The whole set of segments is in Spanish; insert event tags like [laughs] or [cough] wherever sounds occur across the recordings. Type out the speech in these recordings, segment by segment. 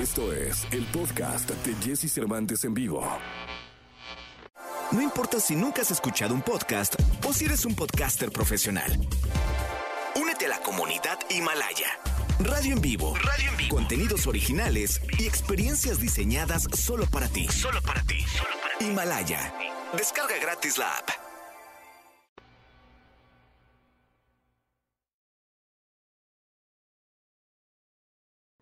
Esto es el podcast de Jesse Cervantes en vivo. No importa si nunca has escuchado un podcast o si eres un podcaster profesional. Únete a la comunidad Himalaya. Radio en vivo. Radio en vivo. Contenidos originales y experiencias diseñadas solo para ti. Solo para ti. Himalaya. Descarga gratis la app.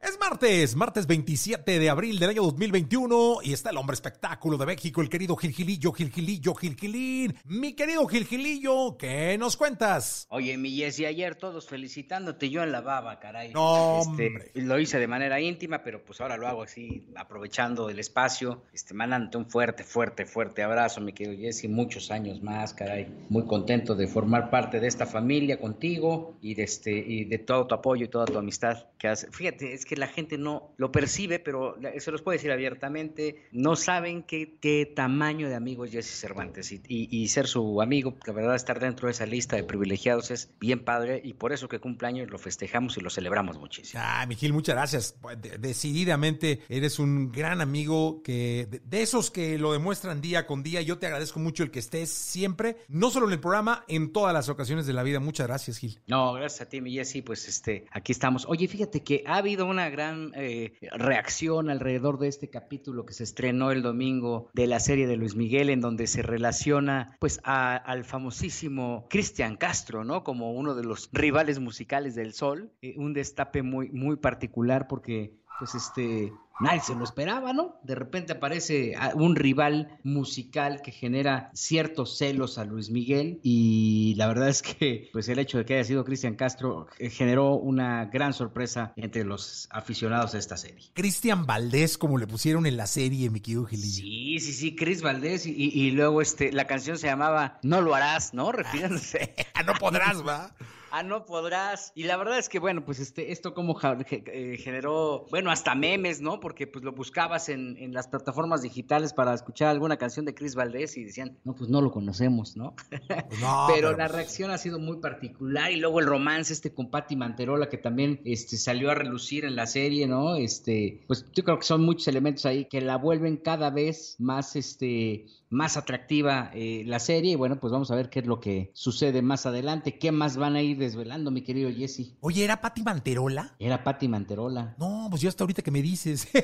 Es martes, martes 27 de abril del año 2021 y está el hombre espectáculo de México, el querido Gilgilillo, Gilgilillo, Gilgilín. Mi querido Gilgilillo, ¿qué nos cuentas? Oye, mi Jessy, ayer todos felicitándote, yo en la baba, caray. No, Este, hombre. lo hice de manera íntima, pero pues ahora lo hago así, aprovechando el espacio, este, mandándote un fuerte, fuerte, fuerte abrazo, mi querido Jessy, muchos años más, caray. Muy contento de formar parte de esta familia contigo y de, este, y de todo tu apoyo y toda tu amistad que. Fíjate, es que la gente no lo percibe, pero se los puedo decir abiertamente, no saben qué, qué tamaño de amigo es Jesse Cervantes y, y- y ser su amigo, la verdad estar dentro de esa lista de privilegiados es bien padre y por eso que cumpleaños lo festejamos y lo celebramos muchísimo. Ah, Miguel, muchas gracias. De- decididamente eres un gran amigo que de, de esos que lo demuestran día con día. Yo te agradezco mucho el que estés siempre, no solo en el programa, en todas las ocasiones de la vida. Muchas gracias, Gil. No, gracias a ti, mi Jessy, pues este, aquí estamos. Oye, fíjate que ha habido una gran eh, reacción alrededor de este capítulo que se estrenó el domingo de la serie de Luis Miguel, en donde se relaciona pues a- al famosísimo Cristian Castro, ¿no? Como uno de los rivales musicales del Sol, Eh, un destape muy, muy particular porque pues este, nadie se lo esperaba, ¿no? De repente aparece un rival musical que genera ciertos celos a Luis Miguel y la verdad es que pues el hecho de que haya sido Cristian Castro eh, generó una gran sorpresa entre los aficionados a esta serie. Cristian Valdés, como le pusieron en la serie, mi querido Gilillo. Sí, sí, sí, Chris Valdés y, y- luego este, la canción se llamaba No lo harás, ¿no? Refiriéndose [laughs] Ah, no podrás, va. Ah, no podrás. Y la verdad es que, bueno, pues este, esto como eh, generó, bueno, hasta memes, ¿no? Porque pues lo buscabas en, en las plataformas digitales para escuchar alguna canción de Chris Valdés y decían, no, pues no lo conocemos, ¿no? Pues no, [laughs] pero, la pues, reacción ha sido muy particular y luego el romance este con Patti Manterola que también este, salió a relucir en la serie, ¿no? Este, pues yo creo que son muchos elementos ahí que la vuelven cada vez más, este, más atractiva eh, la serie y bueno, pues vamos a ver qué es lo que sucede más adelante, qué más van a ir desvelando, mi querido Jesse. Oye, ¿era Pati Manterola? Era Patti Manterola. No, pues yo hasta ahorita que me dices. [laughs]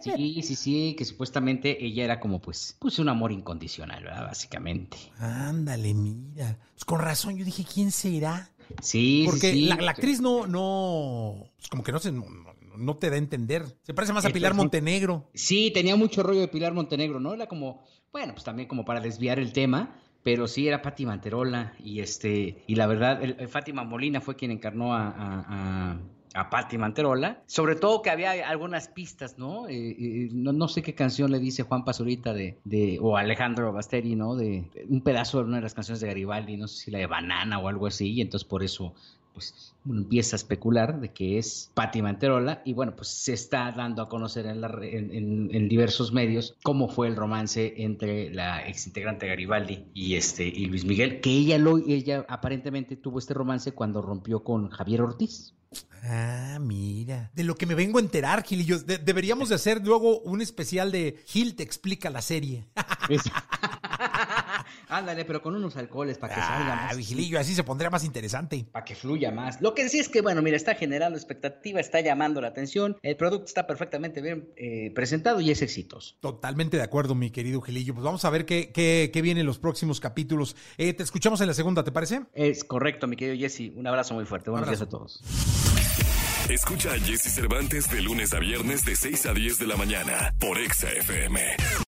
Sí, sí, sí, que supuestamente ella era como pues, pues un amor incondicional, ¿verdad? Básicamente. Ándale, mira. Pues con razón, yo dije, ¿quién será? Sí, Porque sí, sí. la, la actriz no, no, pues como que no se, no, no te da a entender. Se parece más a Pilar Montenegro. Sí, tenía mucho rollo de Pilar Montenegro, ¿no? Era como, bueno, pues también como para desviar el tema, pero sí era Patti Manterola y este, y la verdad, el, Fátima Molina fue quien encarnó a, a, a, a Patti Manterola. Sobre todo que había algunas pistas, ¿no? Eh, eh, no, no sé qué canción le dice Juan Pazurita de, de, o Alejandro Basteri, ¿no? De, de un pedazo de una de las canciones de Garibaldi, no sé si la de Banana o algo así, y entonces por eso pues uno empieza a especular de que es Patti Manterola y bueno, pues se está dando a conocer en, la re- en- en- en diversos medios cómo fue el romance entre la exintegrante Garibaldi y este y Luis Miguel, que ella lo ella aparentemente tuvo este romance cuando rompió con Javier Ortiz. Ah, mira. De lo que me vengo a enterar, Gil y yo. de- deberíamos de hacer luego un especial de Gil te explica la serie. [laughs] Ándale, pero con unos alcoholes para que salga Ah, más. Vigilillo, así se pondría más interesante. para que fluya más. Lo que sí es que, bueno, mira, está generando expectativa, está llamando la atención, el producto está perfectamente bien eh, presentado y es exitoso. Totalmente de acuerdo, mi querido Gilillo. Pues vamos a ver qué, qué, qué viene en los próximos capítulos. Eh, te escuchamos en la segunda, ¿te parece? Es correcto, mi querido Jesse. Un abrazo muy fuerte. Buenos días a todos. Escucha a Jesse Cervantes de lunes a viernes de 6 a 10 de la mañana por Exa FM.